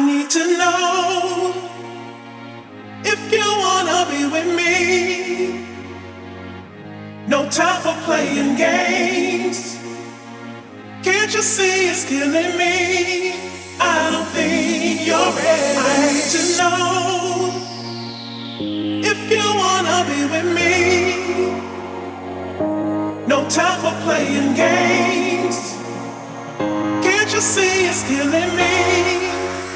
need to know if you wanna be with me. No time for playing games. Can't you see it's killing me? I don't think you're ready. I need to know if you wanna be with me. No time for playing games. Can't you see it's killing me?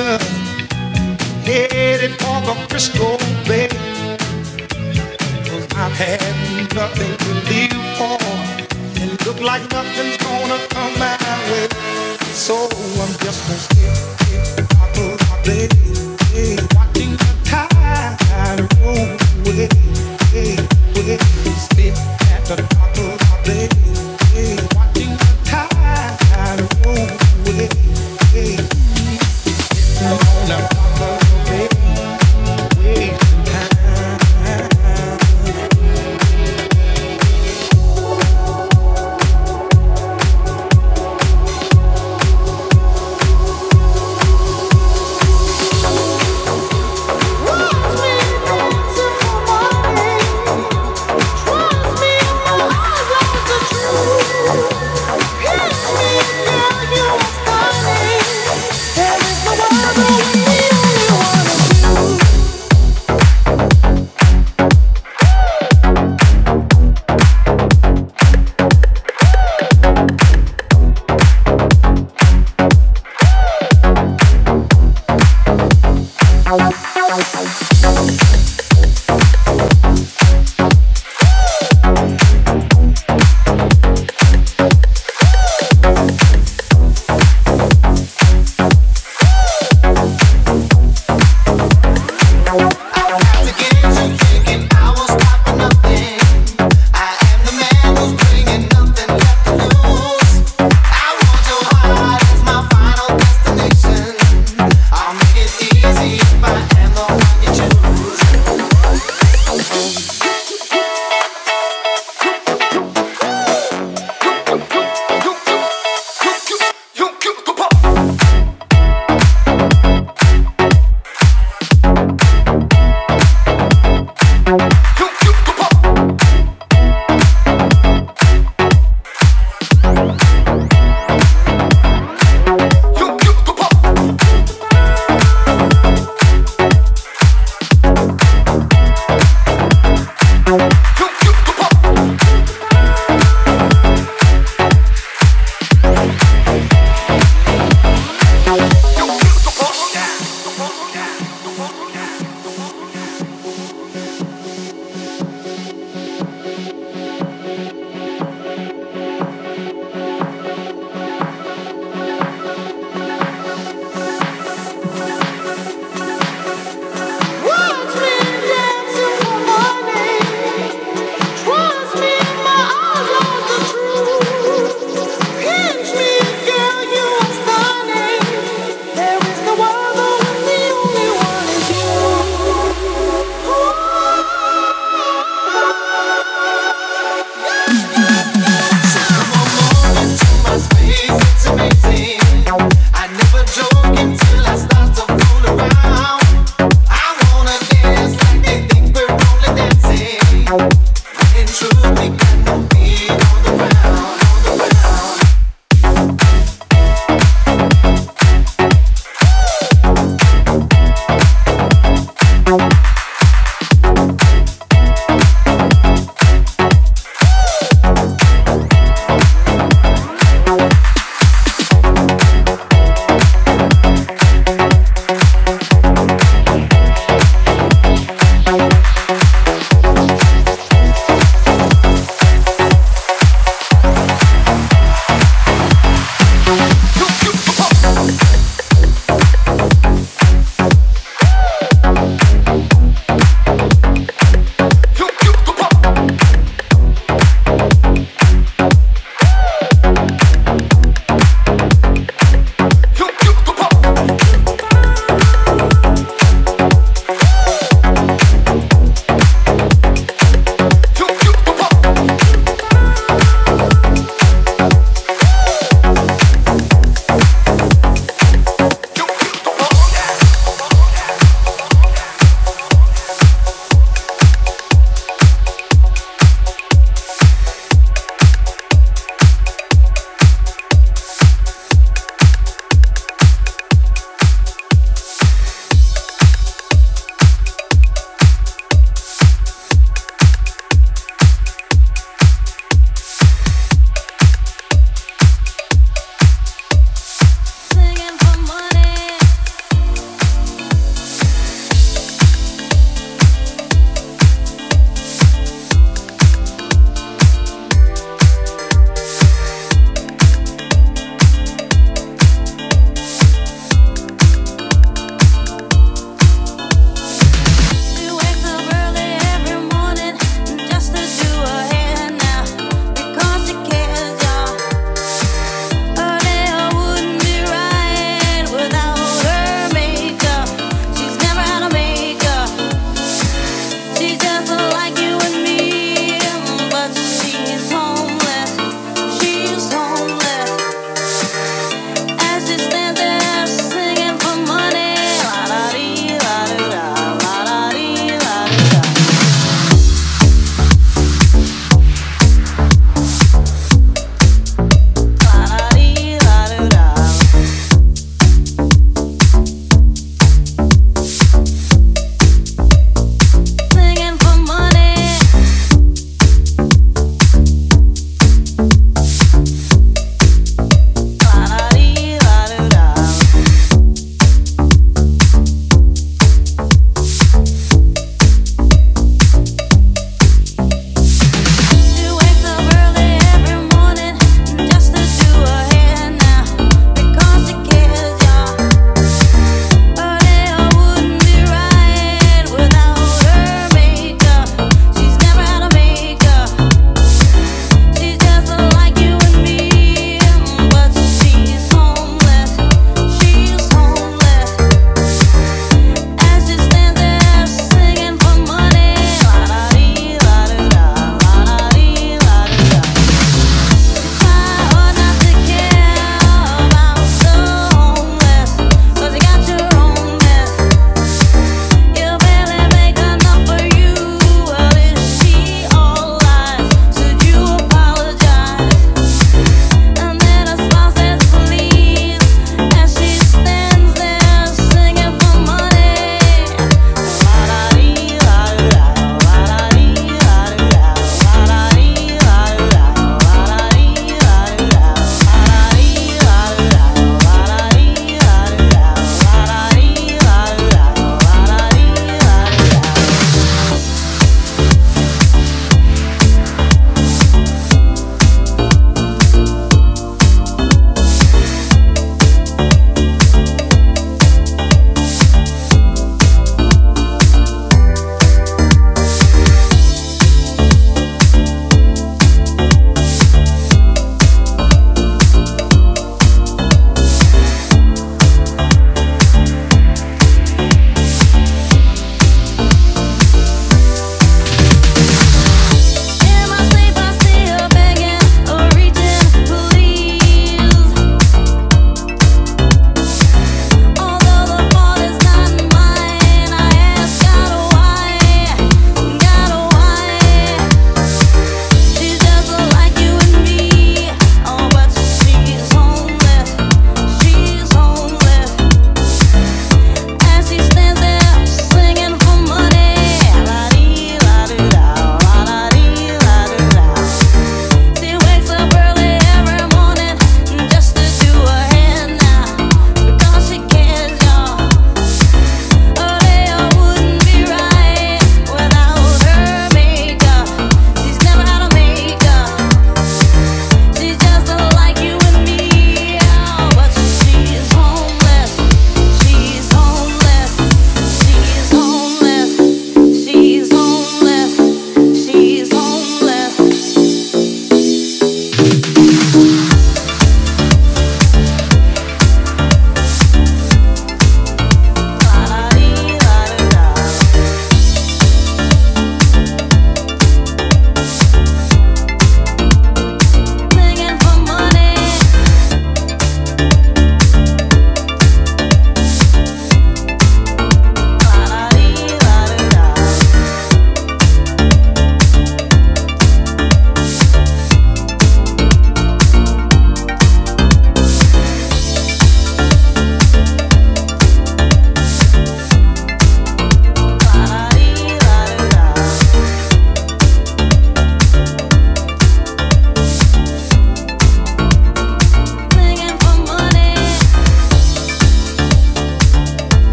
Georgia, headed for the 'Frisco Bay. Cause I've had nothing to live for, and look like nothing's gonna come my way. So I'm just gonna stay skip, rock, rock, day, day, watching the tide roll away, away, away, step at the top.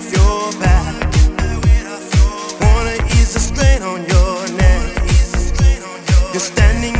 off your back. Wanna ease the strain on your neck. You're standing.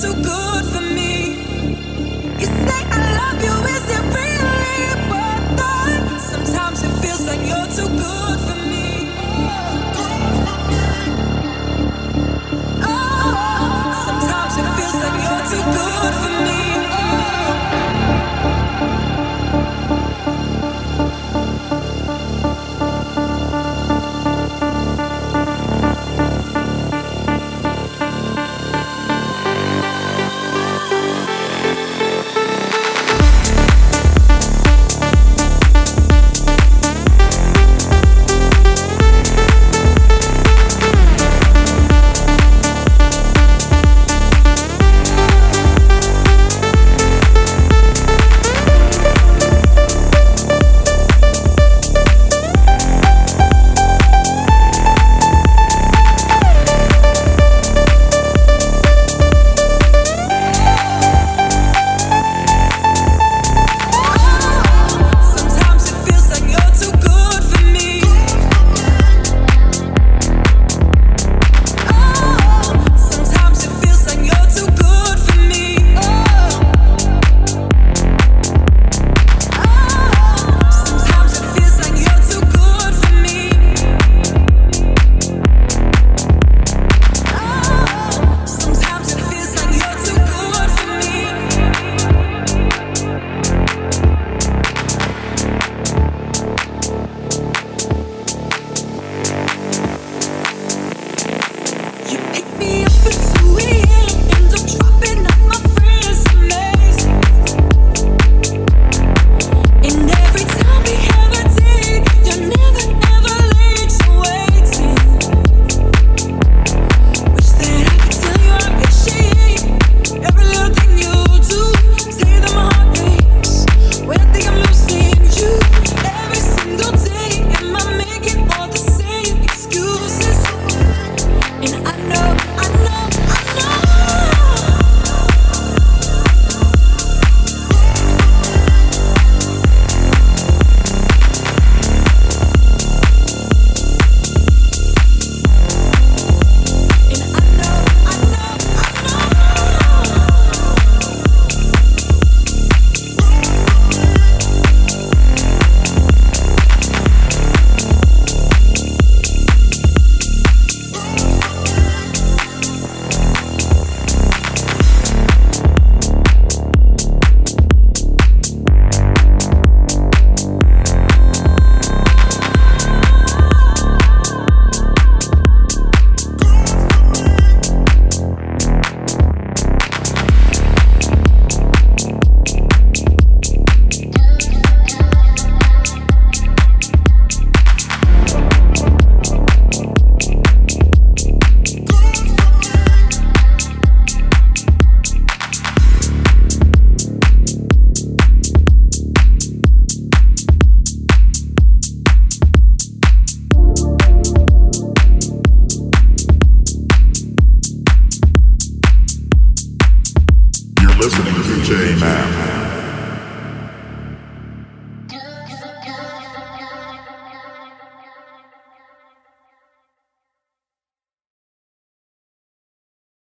Listening to